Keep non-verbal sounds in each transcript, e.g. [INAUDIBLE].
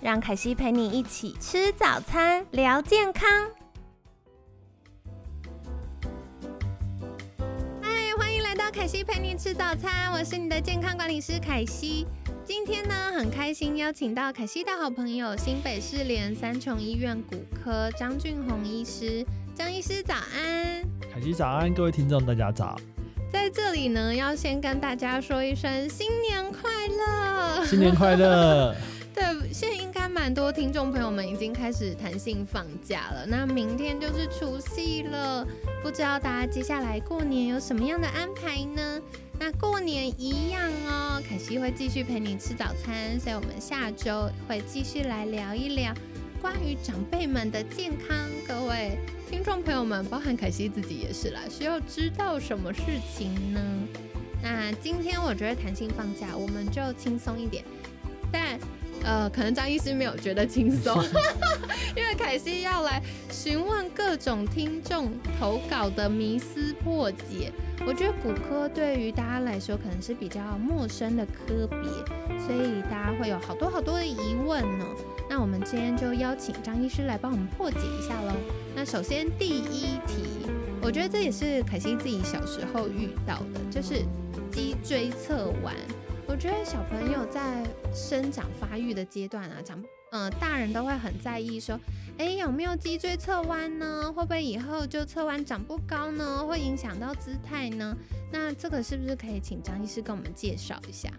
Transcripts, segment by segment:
让凯西陪你一起吃早餐，聊健康。嗨，欢迎来到凯西陪你吃早餐，我是你的健康管理师凯西。今天呢，很开心邀请到凯西的好朋友新北市联三重医院骨科张俊宏医师。张医师早安，凯西早安，各位听众大家早。在这里呢，要先跟大家说一声新年快乐，新年快乐。[LAUGHS] 对，现在应该蛮多听众朋友们已经开始弹性放假了。那明天就是除夕了，不知道大家接下来过年有什么样的安排呢？那过年一样哦，凯西会继续陪你吃早餐，所以我们下周会继续来聊一聊关于长辈们的健康。各位听众朋友们，包含凯西自己也是啦，需要知道什么事情呢？那今天我觉得弹性放假，我们就轻松一点，呃，可能张医师没有觉得轻松，[LAUGHS] 因为凯西要来询问各种听众投稿的迷思破解。我觉得骨科对于大家来说可能是比较陌生的科别，所以大家会有好多好多的疑问呢。那我们今天就邀请张医师来帮我们破解一下喽。那首先第一题，我觉得这也是凯西自己小时候遇到的，就是脊椎侧弯。我觉得小朋友在生长发育的阶段啊，长，嗯，大人都会很在意说，哎，有没有脊椎侧弯呢？会不会以后就侧弯长不高呢？会影响到姿态呢？那这个是不是可以请张医师跟我们介绍一下？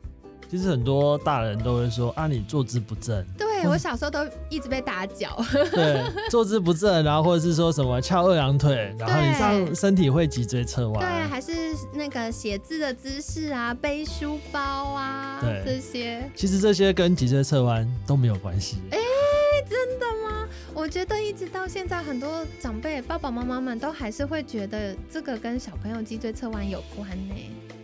其实很多大人都会说啊，你坐姿不正。对我小时候都一直被打脚。[LAUGHS] 对，坐姿不正，然后或者是说什么翘二郎腿，然后你上身体会脊椎侧弯。对，还是那个写字的姿势啊，背书包啊，这些。其实这些跟脊椎侧弯都没有关系。哎，真的吗？我觉得一直到现在，很多长辈爸爸妈妈们都还是会觉得这个跟小朋友脊椎侧弯有关呢。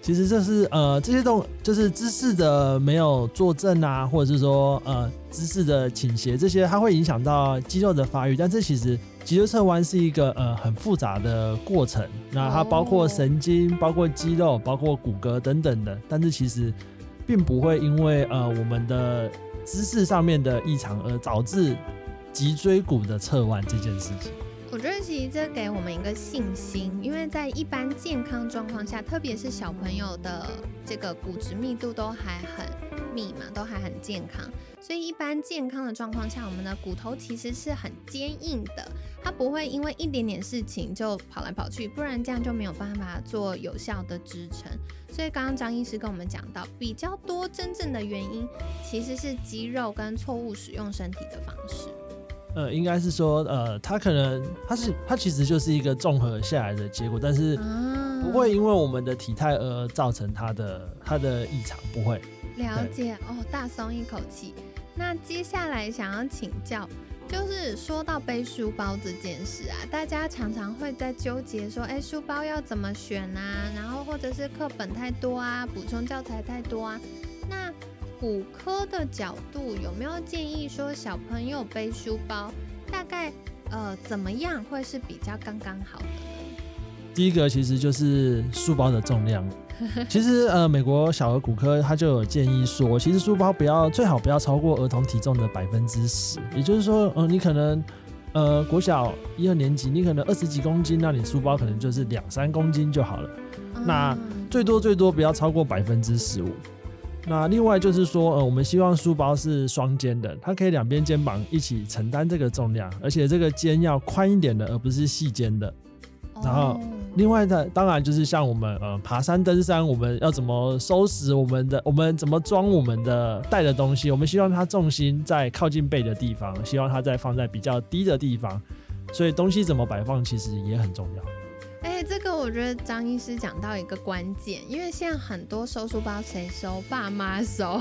其实这是呃这些动就是姿势的没有坐正啊，或者是说呃姿势的倾斜这些，它会影响到肌肉的发育。但是其实脊椎侧弯是一个呃很复杂的过程，那它包括神经、包括肌肉、包括骨骼等等的。但是其实并不会因为呃我们的姿势上面的异常而导致脊椎骨的侧弯这件事情。我觉得其实这给我们一个信心，因为在一般健康状况下，特别是小朋友的这个骨质密度都还很密嘛，都还很健康，所以一般健康的状况下，我们的骨头其实是很坚硬的，它不会因为一点点事情就跑来跑去，不然这样就没有办法做有效的支撑。所以刚刚张医师跟我们讲到，比较多真正的原因其实是肌肉跟错误使用身体的方式。呃，应该是说，呃，它可能它是它其实就是一个综合下来的结果，但是不会因为我们的体态而造成它的它的异常，不会。了解哦，大松一口气。那接下来想要请教，就是说到背书包这件事啊，大家常常会在纠结说，哎，书包要怎么选啊？然后或者是课本太多啊，补充教材太多啊，那。骨科的角度有没有建议说小朋友背书包大概呃怎么样会是比较刚刚好的？第一个其实就是书包的重量。[LAUGHS] 其实呃美国小儿骨科他就有建议说，其实书包不要最好不要超过儿童体重的百分之十。也就是说，呃你可能呃国小一二年级你可能二十几公斤，那你书包可能就是两三公斤就好了。那最多最多不要超过百分之十五。那另外就是说，呃，我们希望书包是双肩的，它可以两边肩膀一起承担这个重量，而且这个肩要宽一点的，而不是细肩的。然后，另外的当然就是像我们呃爬山登山，我们要怎么收拾我们的，我们怎么装我们的带的东西，我们希望它重心在靠近背的地方，希望它在放在比较低的地方，所以东西怎么摆放其实也很重要。哎，这个我觉得张医师讲到一个关键，因为现在很多收书包谁收？爸妈收，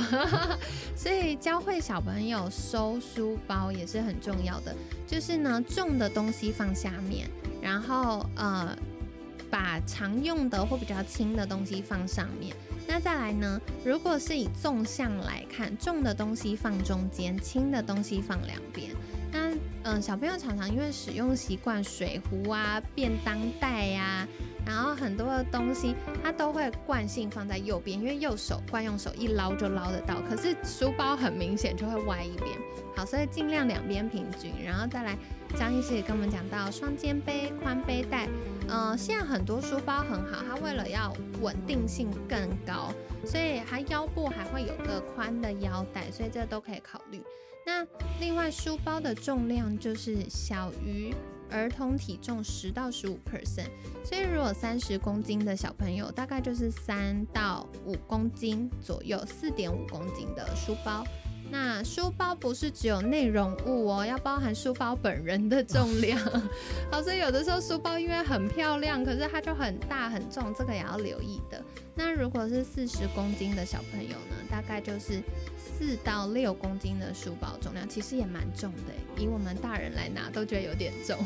[LAUGHS] 所以教会小朋友收书包也是很重要的。就是呢，重的东西放下面，然后呃，把常用的或比较轻的东西放上面。那再来呢，如果是以纵向来看，重的东西放中间，轻的东西放两边。那嗯，小朋友常常因为使用习惯，水壶啊、便当袋呀，然后很多的东西，他都会惯性放在右边，因为右手惯用手一捞就捞得到。可是书包很明显就会歪一边，好，所以尽量两边平均。然后再来，张医师也跟我们讲到双肩背、宽背带。嗯，现在很多书包很好，它为了要稳定性更高，所以它腰部还会有个宽的腰带，所以这都可以考虑。那另外，书包的重量就是小于儿童体重十到十五 percent，所以如果三十公斤的小朋友，大概就是三到五公斤左右，四点五公斤的书包。那书包不是只有内容物哦，要包含书包本人的重量。[LAUGHS] 好，所以有的时候书包因为很漂亮，可是它就很大很重，这个也要留意的。那如果是四十公斤的小朋友呢，大概就是四到六公斤的书包重量，其实也蛮重的，以我们大人来拿都觉得有点重。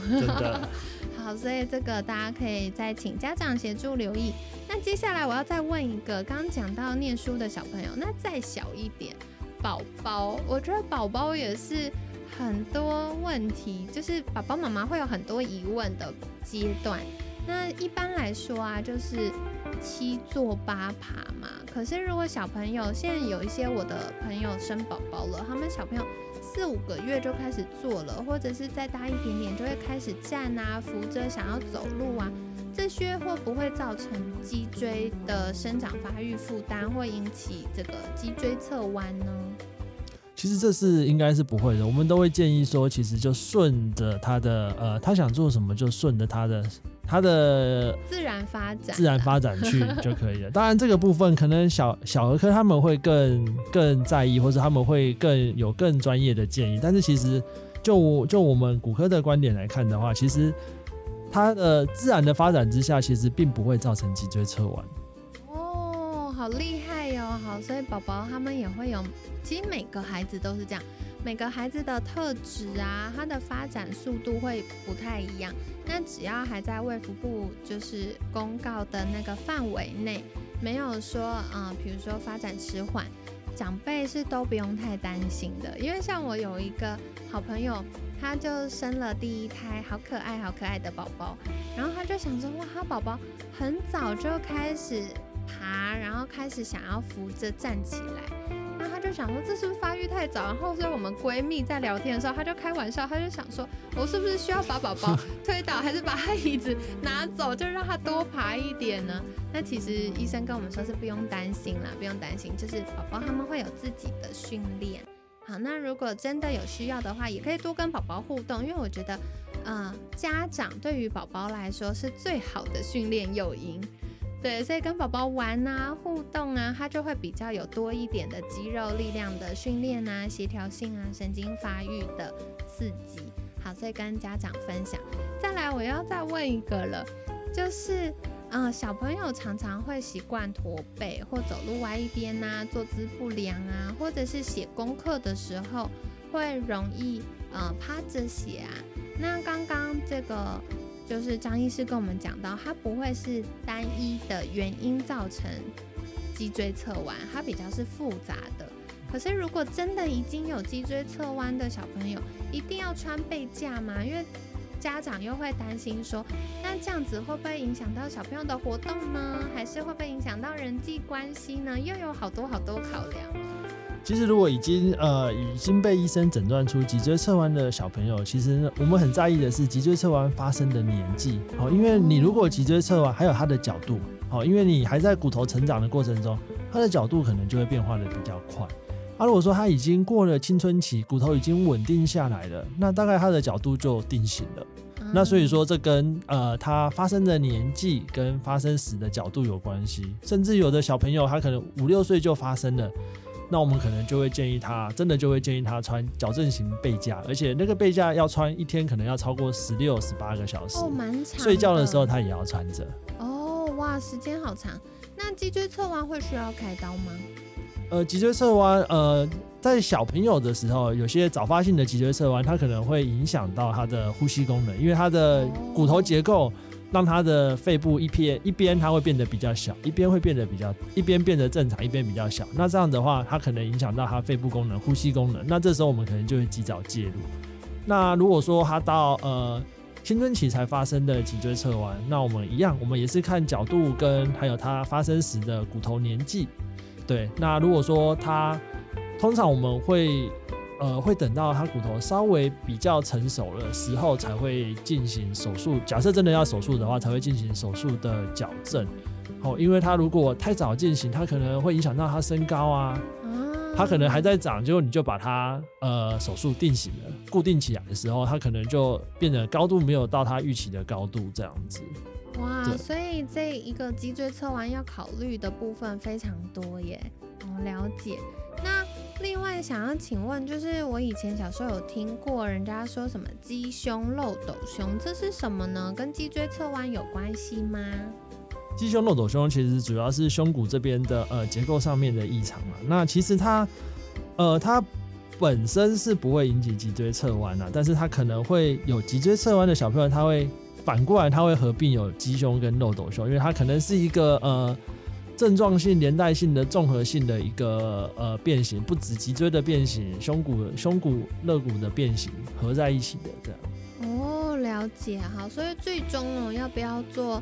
[LAUGHS] 好，所以这个大家可以再请家长协助留意。那接下来我要再问一个，刚刚讲到念书的小朋友，那再小一点。宝宝，我觉得宝宝也是很多问题，就是宝宝妈妈会有很多疑问的阶段。那一般来说啊，就是七坐八爬嘛。可是如果小朋友现在有一些我的朋友生宝宝了，他们小朋友四五个月就开始坐了，或者是再大一点点就会开始站啊，扶着想要走路啊。这些会不会造成脊椎的生长发育负担，会引起这个脊椎侧弯呢？其实这是应该是不会的，我们都会建议说，其实就顺着他的呃，他想做什么就顺着他的他的自然发展自然发展去就可以了。[LAUGHS] 当然这个部分可能小小儿科他们会更更在意，或者他们会更有更专业的建议。但是其实就就我们骨科的观点来看的话，其实。它的自然的发展之下，其实并不会造成脊椎侧弯。哦，好厉害哟！好，所以宝宝他们也会有，其实每个孩子都是这样，每个孩子的特质啊，他的发展速度会不太一样。那只要还在卫福部就是公告的那个范围内，没有说啊，比如说发展迟缓。长辈是都不用太担心的，因为像我有一个好朋友，他就生了第一胎，好可爱、好可爱的宝宝，然后他就想说，哇，他宝宝很早就开始爬，然后开始想要扶着站起来。就想说，这是不是发育太早？然后所以我们闺蜜在聊天的时候，她就开玩笑，她就想说，我是不是需要把宝宝 [LAUGHS] 推倒，还是把他椅子拿走，就让他多爬一点呢？那其实医生跟我们说是不用担心啦，不用担心，就是宝宝他们会有自己的训练。好，那如果真的有需要的话，也可以多跟宝宝互动，因为我觉得，嗯，家长对于宝宝来说是最好的训练诱因。对，所以跟宝宝玩啊、互动啊，他就会比较有多一点的肌肉力量的训练啊、协调性啊、神经发育的刺激。好，所以跟家长分享。再来，我要再问一个了，就是，嗯，小朋友常常会习惯驼背或走路歪一边呐，坐姿不良啊，或者是写功课的时候会容易，嗯，趴着写啊。那刚刚这个。就是张医师跟我们讲到，它不会是单一的原因造成脊椎侧弯，它比较是复杂的。可是如果真的已经有脊椎侧弯的小朋友，一定要穿背架吗？因为家长又会担心说，那这样子会不会影响到小朋友的活动呢？还是会不会影响到人际关系呢？又有好多好多考量。其实，如果已经呃已经被医生诊断出脊椎侧弯的小朋友，其实我们很在意的是脊椎侧弯发生的年纪。好，因为你如果脊椎侧弯，还有它的角度，好，因为你还在骨头成长的过程中，它的角度可能就会变化的比较快。啊，如果说他已经过了青春期，骨头已经稳定下来了，那大概它的角度就定型了。那所以说，这跟呃它发生的年纪跟发生时的角度有关系。甚至有的小朋友他可能五六岁就发生了。那我们可能就会建议他，真的就会建议他穿矫正型背架，而且那个背架要穿一天可能要超过十六、十八个小时。哦，蛮长。睡觉的时候他也要穿着。哦，哇，时间好长。那脊椎侧弯会需要开刀吗？呃，脊椎侧弯，呃，在小朋友的时候，有些早发性的脊椎侧弯，它可能会影响到他的呼吸功能，因为他的骨头结构。让他的肺部一边一边它会变得比较小，一边会变得比较一边变得正常，一边比较小。那这样的话，它可能影响到他肺部功能、呼吸功能。那这时候我们可能就会及早介入。那如果说他到呃青春期才发生的脊椎侧弯，那我们一样，我们也是看角度跟还有它发生时的骨头年纪。对，那如果说他通常我们会。呃，会等到他骨头稍微比较成熟了时候才会进行手术。假设真的要手术的话，才会进行手术的矫正。哦，因为他如果太早进行，他可能会影响到他身高啊。他可能还在长，结果你就把他呃手术定型了，固定起来的时候，他可能就变得高度没有到他预期的高度这样子。哇，所以这一个脊椎侧弯要考虑的部分非常多耶。哦，了解。那另外想要请问，就是我以前小时候有听过人家说什么鸡胸漏斗胸，这是什么呢？跟脊椎侧弯有关系吗？鸡胸漏斗胸其实主要是胸骨这边的呃结构上面的异常嘛。那其实它呃它本身是不会引起脊椎侧弯的，但是它可能会有脊椎侧弯的小朋友，他会反过来他会合并有鸡胸跟漏斗胸，因为它可能是一个呃。症状性、连带性的、综合性的一个呃变形，不止脊椎的变形，胸骨、胸骨、肋骨的变形合在一起的这样。哦，了解哈，所以最终哦，要不要做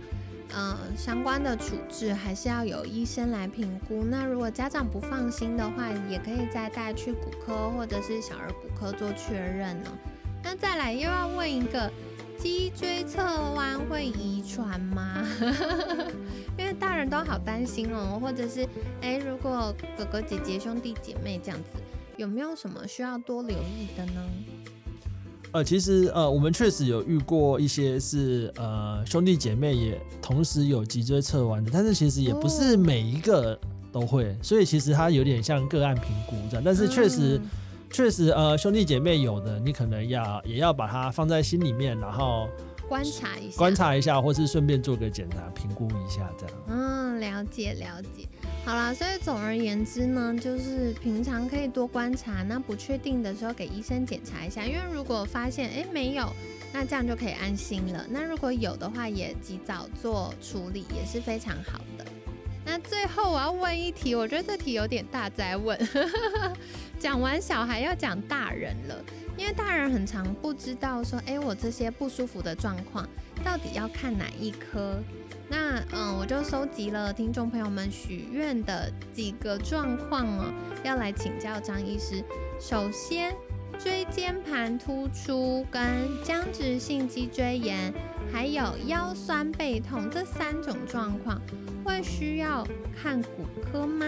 呃相关的处置，还是要有医生来评估。那如果家长不放心的话，也可以再带去骨科或者是小儿骨科做确认哦。那再来又要问一个。脊椎侧弯会遗传吗？[LAUGHS] 因为大人都好担心哦，或者是哎，如果哥哥姐姐兄弟姐妹这样子，有没有什么需要多留意的呢？呃，其实呃，我们确实有遇过一些是呃兄弟姐妹也同时有脊椎侧弯的，但是其实也不是每一个都会，所以其实它有点像个案评估这样，但是确实。确实，呃，兄弟姐妹有的，你可能要也要把它放在心里面，然后观察一下，观察一下，或是顺便做个检查，评估一下，这样。嗯，了解了解。好啦，所以总而言之呢，就是平常可以多观察，那不确定的时候给医生检查一下，因为如果发现哎没有，那这样就可以安心了。那如果有的话，也及早做处理，也是非常好的。那最后我要问一题，我觉得这题有点大，在问。讲完小孩要讲大人了，因为大人很常不知道说，哎，我这些不舒服的状况到底要看哪一科？那嗯，我就收集了听众朋友们许愿的几个状况哦，要来请教张医师。首先，椎间盘突出跟僵直性脊椎炎，还有腰酸背痛这三种状况。会需要看骨科吗？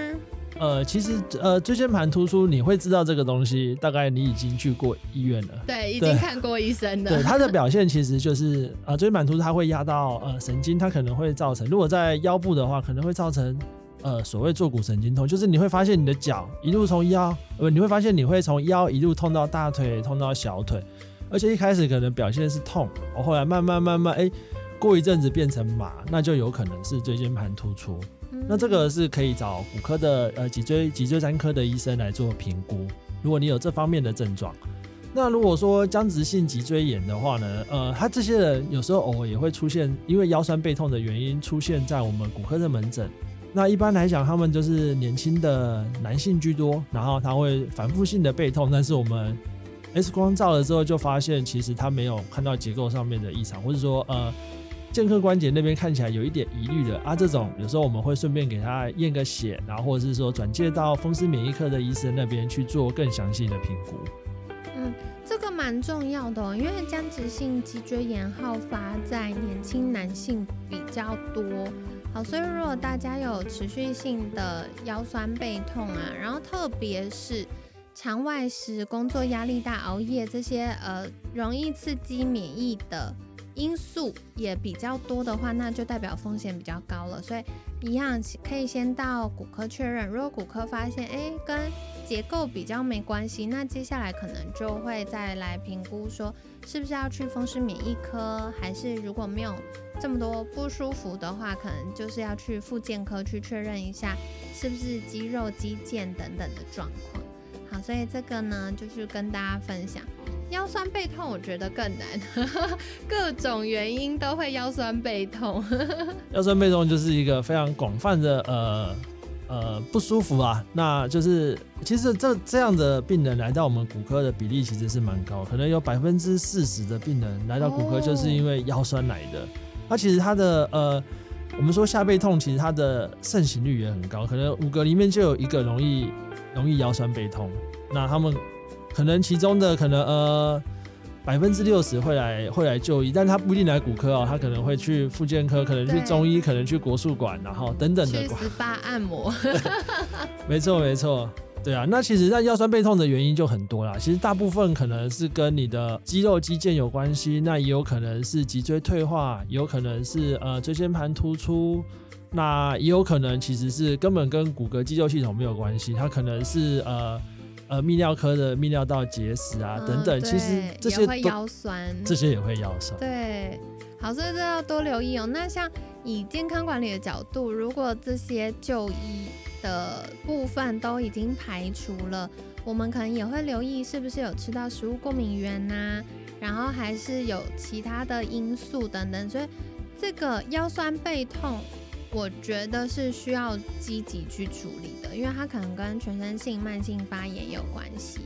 呃，其实呃，椎间盘突出你会知道这个东西，大概你已经去过医院了。对，已经看过医生了。对，它的表现 [LAUGHS] 其实就是呃，椎间盘突出它会压到呃神经，它可能会造成，如果在腰部的话，可能会造成呃所谓坐骨神经痛，就是你会发现你的脚一路从腰，呃，你会发现你会从腰一路痛到大腿，痛到小腿，而且一开始可能表现是痛，我后来慢慢慢慢哎。过一阵子变成麻，那就有可能是椎间盘突出。那这个是可以找骨科的呃脊椎脊椎专科的医生来做评估。如果你有这方面的症状，那如果说僵直性脊椎炎的话呢，呃，他这些人有时候偶尔也会出现，因为腰酸背痛的原因出现在我们骨科的门诊。那一般来讲，他们就是年轻的男性居多，然后他会反复性的背痛，但是我们 X 光照了之后就发现，其实他没有看到结构上面的异常，或者说呃。健客关节那边看起来有一点疑虑的啊，这种有时候我们会顺便给他验个血，然后或者是说转介到风湿免疫科的医生那边去做更详细的评估。嗯，这个蛮重要的，因为僵直性脊椎炎好发在年轻男性比较多。好，所以如果大家有持续性的腰酸背痛啊，然后特别是肠外食、工作压力大、熬夜这些呃容易刺激免疫的。因素也比较多的话，那就代表风险比较高了。所以一样可以先到骨科确认。如果骨科发现，哎，跟结构比较没关系，那接下来可能就会再来评估，说是不是要去风湿免疫科，还是如果没有这么多不舒服的话，可能就是要去复健科去确认一下，是不是肌肉、肌腱等等的状况。好，所以这个呢，就是跟大家分享。腰酸背痛，我觉得更难，[LAUGHS] 各种原因都会腰酸背痛。[LAUGHS] 腰酸背痛就是一个非常广泛的呃呃不舒服啊，那就是其实这这样的病人来到我们骨科的比例其实是蛮高，可能有百分之四十的病人来到骨科就是因为腰酸来的。那其实他的呃，我们说下背痛，其实它的盛行率也很高，可能五个里面就有一个容易容易腰酸背痛。那他们。可能其中的可能呃百分之六十会来会来就医，但他不一定来骨科哦，他可能会去复健科，可能去中医，可能去国术馆，然后等等的。去 SPA 按摩。[LAUGHS] 没错没错，对啊，那其实那腰酸背痛的原因就很多啦。其实大部分可能是跟你的肌肉肌腱有关系，那也有可能是脊椎退化，有可能是呃椎间盘突出，那也有可能其实是根本跟骨骼肌肉系统没有关系，它可能是呃。呃，泌尿科的泌尿道结石啊，等等，其实这些会腰酸，这些也会腰酸。对，好，所以这要多留意哦。那像以健康管理的角度，如果这些就医的部分都已经排除了，我们可能也会留意是不是有吃到食物过敏源呐，然后还是有其他的因素等等。所以这个腰酸背痛。我觉得是需要积极去处理的，因为它可能跟全身性慢性发炎有关系。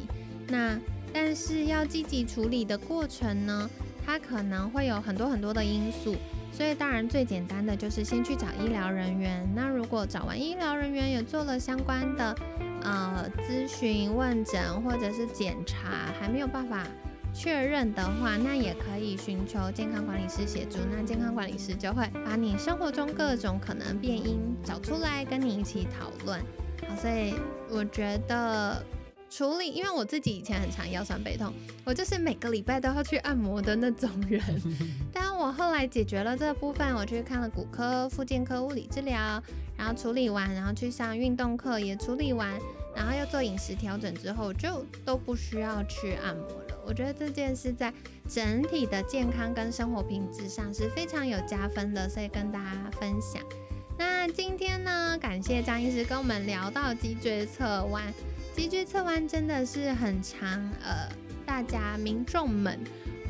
那但是要积极处理的过程呢，它可能会有很多很多的因素。所以当然最简单的就是先去找医疗人员。那如果找完医疗人员也做了相关的呃咨询问诊或者是检查，还没有办法。确认的话，那也可以寻求健康管理师协助。那健康管理师就会把你生活中各种可能变因找出来，跟你一起讨论。好，所以我觉得处理，因为我自己以前很常腰酸背痛，我就是每个礼拜都要去按摩的那种人。[LAUGHS] 但我后来解决了这部分，我去看了骨科、复健科、物理治疗，然后处理完，然后去上运动课也处理完，然后又做饮食调整之后，就都不需要去按摩了。我觉得这件事在整体的健康跟生活品质上是非常有加分的，所以跟大家分享。那今天呢，感谢张医师跟我们聊到脊椎侧弯。脊椎侧弯真的是很长，呃，大家民众们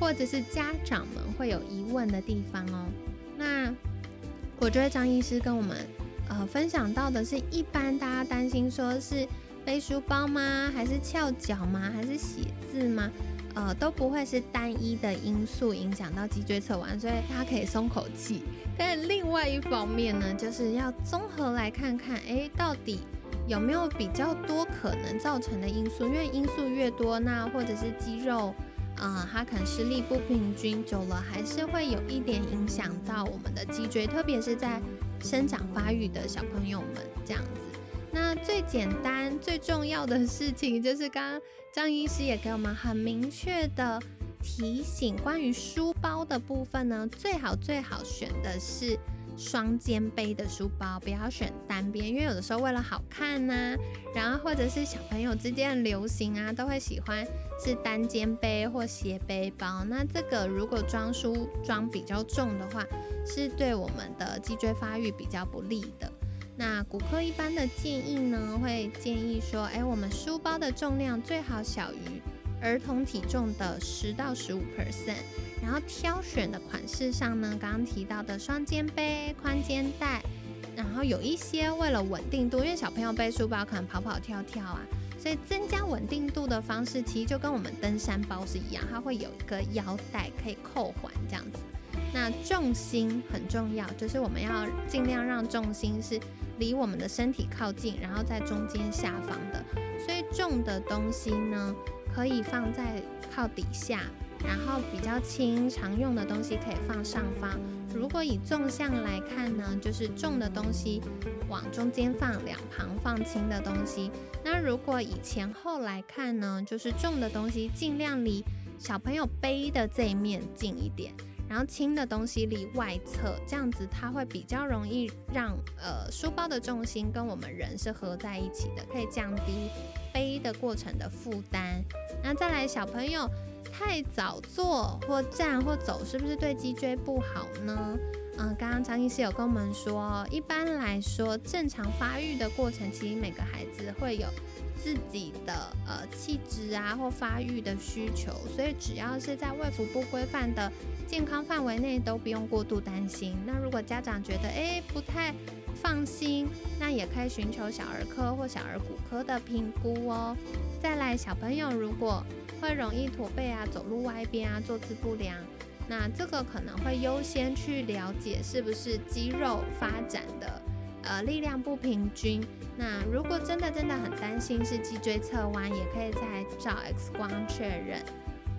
或者是家长们会有疑问的地方哦。那我觉得张医师跟我们呃分享到的是一般大家担心说是背书包吗？还是翘脚吗？还是写字吗？呃，都不会是单一的因素影响到脊椎侧弯，所以大家可以松口气。但另外一方面呢，就是要综合来看看，哎，到底有没有比较多可能造成的因素？因为因素越多，那或者是肌肉，呃，它可能施力不平均，久了还是会有一点影响到我们的脊椎，特别是在生长发育的小朋友们这样子。那最简单、最重要的事情，就是刚刚张医师也给我们很明确的提醒，关于书包的部分呢，最好最好选的是双肩背的书包，不要选单边，因为有的时候为了好看呐，然后或者是小朋友之间流行啊，都会喜欢是单肩背或斜背包。那这个如果装书装比较重的话，是对我们的脊椎发育比较不利的。那骨科一般的建议呢，会建议说，哎，我们书包的重量最好小于儿童体重的十到十五 percent。然后挑选的款式上呢，刚刚提到的双肩背、宽肩带，然后有一些为了稳定度，因为小朋友背书包可能跑跑跳跳啊，所以增加稳定度的方式，其实就跟我们登山包是一样，它会有一个腰带可以扣环这样子。那重心很重要，就是我们要尽量让重心是离我们的身体靠近，然后在中间下方的。所以重的东西呢，可以放在靠底下，然后比较轻常用的东西可以放上方。如果以纵向来看呢，就是重的东西往中间放，两旁放轻的东西。那如果以前后来看呢，就是重的东西尽量离小朋友背的这一面近一点。然后轻的东西离外侧，这样子它会比较容易让呃书包的重心跟我们人是合在一起的，可以降低背的过程的负担。那再来，小朋友太早坐或站或走，是不是对脊椎不好呢？嗯，刚刚张医师有跟我们说，一般来说，正常发育的过程，其实每个孩子会有自己的呃气质啊或发育的需求，所以只要是在卫福部规范的健康范围内，都不用过度担心。那如果家长觉得诶不太放心，那也可以寻求小儿科或小儿骨科的评估哦。再来，小朋友如果会容易驼背啊、走路歪边啊、坐姿不良。那这个可能会优先去了解是不是肌肉发展的呃力量不平均。那如果真的真的很担心是脊椎侧弯，也可以再照 X 光确认。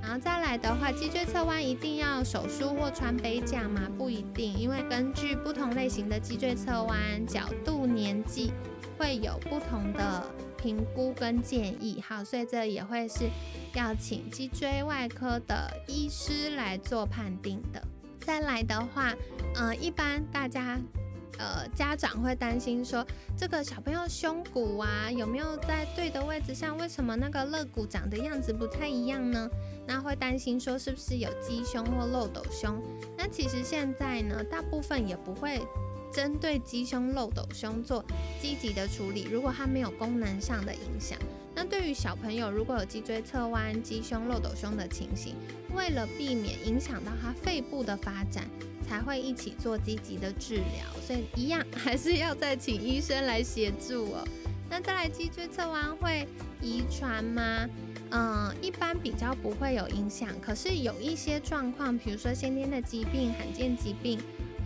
然后再来的话，脊椎侧弯一定要手术或穿背架吗？不一定，因为根据不同类型的脊椎侧弯角度、年纪会有不同的。评估跟建议，好，所以这也会是要请脊椎外科的医师来做判定的。再来的话，呃，一般大家呃家长会担心说，这个小朋友胸骨啊有没有在对的位置上？为什么那个肋骨长的样子不太一样呢？那会担心说是不是有鸡胸或漏斗胸？那其实现在呢，大部分也不会。针对鸡胸、漏斗胸做积极的处理，如果它没有功能上的影响，那对于小朋友如果有脊椎侧弯、鸡胸、漏斗胸的情形，为了避免影响到他肺部的发展，才会一起做积极的治疗。所以一样 [LAUGHS] 还是要再请医生来协助哦。那再来，脊椎侧弯会遗传吗？嗯，一般比较不会有影响，可是有一些状况，比如说先天的疾病、罕见疾病。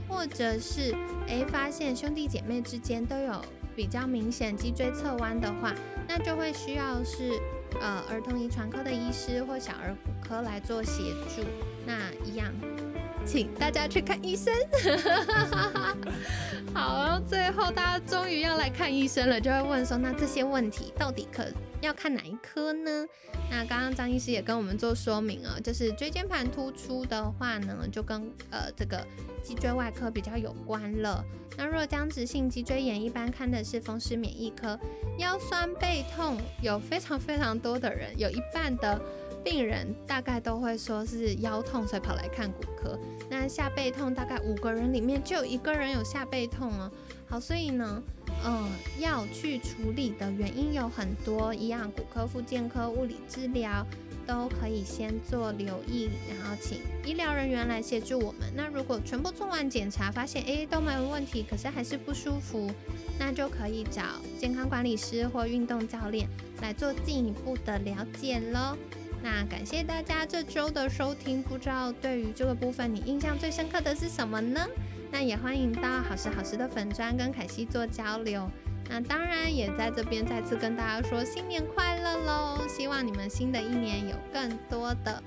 或者是诶，发现兄弟姐妹之间都有比较明显脊椎侧弯的话，那就会需要是呃儿童遗传科的医师或小儿骨科来做协助。那一样，请大家去看医生。[LAUGHS] 好，然后最后大家终于要来看医生了，就会问说，那这些问题到底可？要看哪一科呢？那刚刚张医师也跟我们做说明啊，就是椎间盘突出的话呢，就跟呃这个脊椎外科比较有关了。那若僵直性脊椎炎，一般看的是风湿免疫科。腰酸背痛有非常非常多的人，有一半的病人大概都会说是腰痛，所以跑来看骨科。那下背痛大概五个人里面就有一个人有下背痛哦。好，所以呢。呃，要去处理的原因有很多，一样骨科、复健科、物理治疗都可以先做留意，然后请医疗人员来协助我们。那如果全部做完检查，发现诶都没有问题，可是还是不舒服，那就可以找健康管理师或运动教练来做进一步的了解喽。那感谢大家这周的收听，不知道对于这个部分你印象最深刻的是什么呢？那也欢迎到好时好时的粉砖跟凯西做交流。那当然也在这边再次跟大家说新年快乐喽！希望你们新的一年有更多的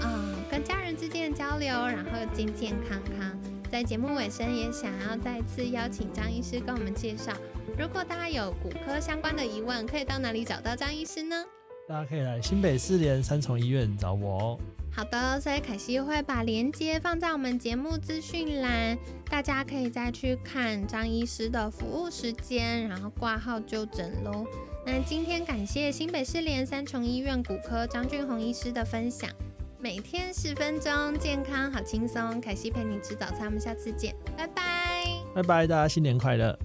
嗯跟家人之间的交流，然后健健康康。在节目尾声也想要再次邀请张医师跟我们介绍，如果大家有骨科相关的疑问，可以到哪里找到张医师呢？大家可以来新北四联三重医院找我哦。好的，所以凯西会把链接放在我们节目资讯栏，大家可以再去看张医师的服务时间，然后挂号就诊喽。那今天感谢新北市联三重医院骨科张俊宏医师的分享，每天十分钟，健康好轻松。凯西陪你吃早餐，我们下次见，拜拜，拜拜，大家新年快乐。